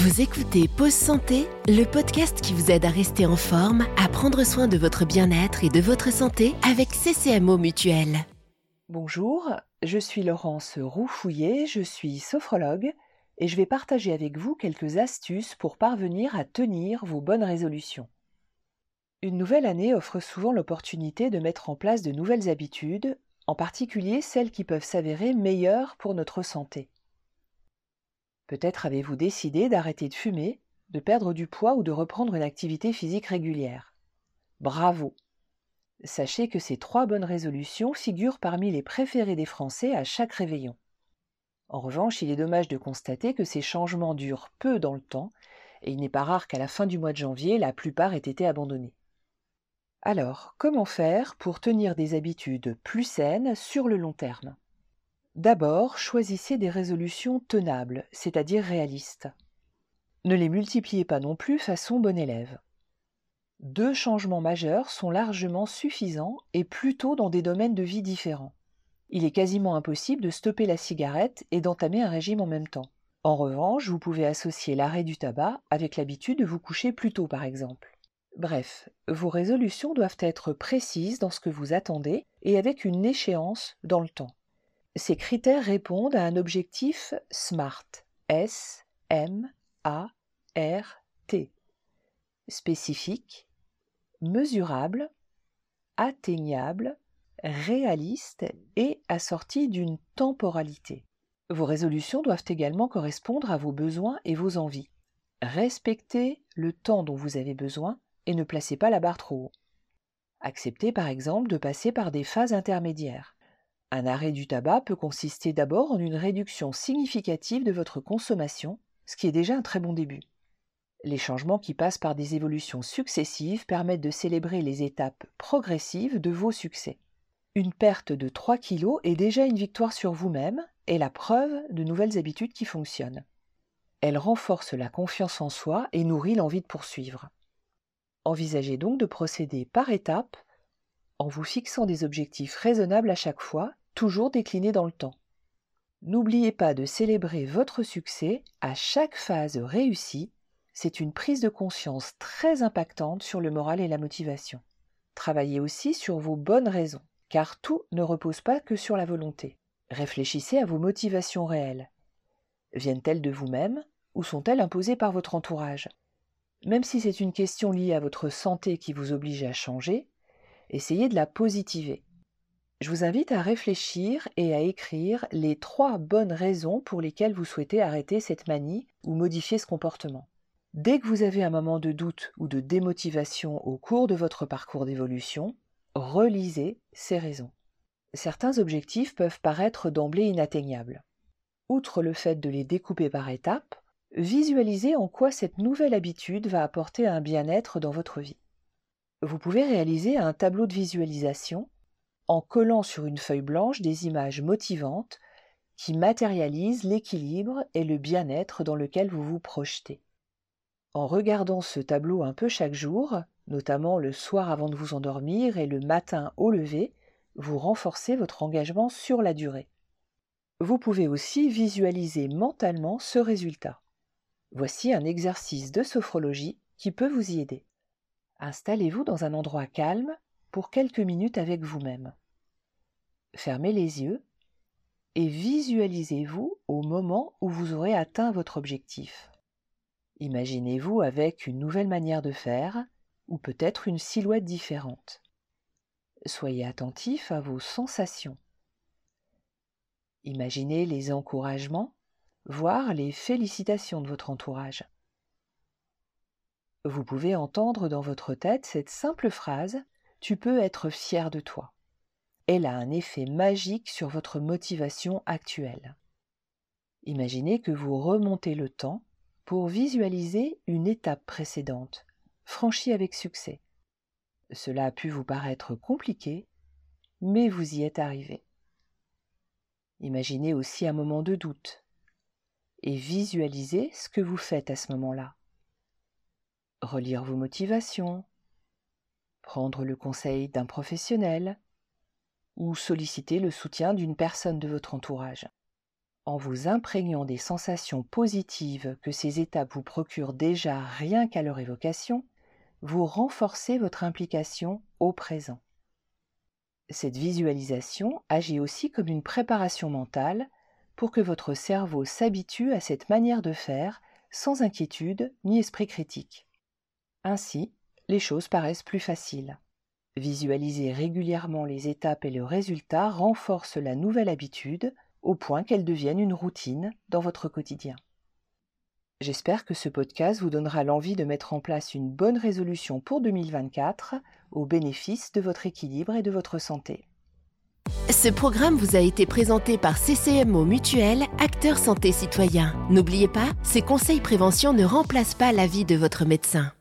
Vous écoutez Pause Santé, le podcast qui vous aide à rester en forme, à prendre soin de votre bien-être et de votre santé avec CCMO Mutuel. Bonjour, je suis Laurence Roufouillet, je suis sophrologue et je vais partager avec vous quelques astuces pour parvenir à tenir vos bonnes résolutions. Une nouvelle année offre souvent l'opportunité de mettre en place de nouvelles habitudes, en particulier celles qui peuvent s'avérer meilleures pour notre santé. Peut-être avez-vous décidé d'arrêter de fumer, de perdre du poids ou de reprendre une activité physique régulière. Bravo Sachez que ces trois bonnes résolutions figurent parmi les préférées des Français à chaque réveillon. En revanche, il est dommage de constater que ces changements durent peu dans le temps, et il n'est pas rare qu'à la fin du mois de janvier, la plupart aient été abandonnés. Alors, comment faire pour tenir des habitudes plus saines sur le long terme? D'abord, choisissez des résolutions tenables, c'est-à-dire réalistes. Ne les multipliez pas non plus façon bon élève. Deux changements majeurs sont largement suffisants et plutôt dans des domaines de vie différents. Il est quasiment impossible de stopper la cigarette et d'entamer un régime en même temps. En revanche, vous pouvez associer l'arrêt du tabac avec l'habitude de vous coucher plus tôt par exemple. Bref, vos résolutions doivent être précises dans ce que vous attendez et avec une échéance dans le temps. Ces critères répondent à un objectif SMART. S M A R T. Spécifique, mesurable, atteignable, réaliste et assorti d'une temporalité. Vos résolutions doivent également correspondre à vos besoins et vos envies. Respectez le temps dont vous avez besoin et ne placez pas la barre trop haut. Acceptez par exemple de passer par des phases intermédiaires. Un arrêt du tabac peut consister d'abord en une réduction significative de votre consommation, ce qui est déjà un très bon début. Les changements qui passent par des évolutions successives permettent de célébrer les étapes progressives de vos succès. Une perte de 3 kg est déjà une victoire sur vous-même et la preuve de nouvelles habitudes qui fonctionnent. Elle renforce la confiance en soi et nourrit l'envie de poursuivre. Envisagez donc de procéder par étapes en vous fixant des objectifs raisonnables à chaque fois, toujours déclinés dans le temps. N'oubliez pas de célébrer votre succès à chaque phase réussie, c'est une prise de conscience très impactante sur le moral et la motivation. Travaillez aussi sur vos bonnes raisons, car tout ne repose pas que sur la volonté. Réfléchissez à vos motivations réelles. Viennent-elles de vous-même ou sont-elles imposées par votre entourage? Même si c'est une question liée à votre santé qui vous oblige à changer, essayez de la positiver. Je vous invite à réfléchir et à écrire les trois bonnes raisons pour lesquelles vous souhaitez arrêter cette manie ou modifier ce comportement. Dès que vous avez un moment de doute ou de démotivation au cours de votre parcours d'évolution, relisez ces raisons. Certains objectifs peuvent paraître d'emblée inatteignables. Outre le fait de les découper par étapes, visualisez en quoi cette nouvelle habitude va apporter un bien-être dans votre vie vous pouvez réaliser un tableau de visualisation en collant sur une feuille blanche des images motivantes qui matérialisent l'équilibre et le bien-être dans lequel vous vous projetez. En regardant ce tableau un peu chaque jour, notamment le soir avant de vous endormir et le matin au lever, vous renforcez votre engagement sur la durée. Vous pouvez aussi visualiser mentalement ce résultat. Voici un exercice de sophrologie qui peut vous y aider. Installez-vous dans un endroit calme pour quelques minutes avec vous-même. Fermez les yeux et visualisez-vous au moment où vous aurez atteint votre objectif. Imaginez-vous avec une nouvelle manière de faire ou peut-être une silhouette différente. Soyez attentif à vos sensations. Imaginez les encouragements, voire les félicitations de votre entourage. Vous pouvez entendre dans votre tête cette simple phrase Tu peux être fier de toi. Elle a un effet magique sur votre motivation actuelle. Imaginez que vous remontez le temps pour visualiser une étape précédente, franchie avec succès. Cela a pu vous paraître compliqué, mais vous y êtes arrivé. Imaginez aussi un moment de doute et visualisez ce que vous faites à ce moment-là relire vos motivations, prendre le conseil d'un professionnel ou solliciter le soutien d'une personne de votre entourage. en vous imprégnant des sensations positives que ces étapes vous procurent déjà rien qu'à leur évocation, vous renforcez votre implication au présent. Cette visualisation agit aussi comme une préparation mentale pour que votre cerveau s'habitue à cette manière de faire sans inquiétude ni esprit critique. Ainsi, les choses paraissent plus faciles. Visualiser régulièrement les étapes et le résultat renforce la nouvelle habitude au point qu'elle devienne une routine dans votre quotidien. J'espère que ce podcast vous donnera l'envie de mettre en place une bonne résolution pour 2024 au bénéfice de votre équilibre et de votre santé. Ce programme vous a été présenté par CCMO Mutuel, acteur santé citoyen. N'oubliez pas, ces conseils prévention ne remplacent pas l'avis de votre médecin.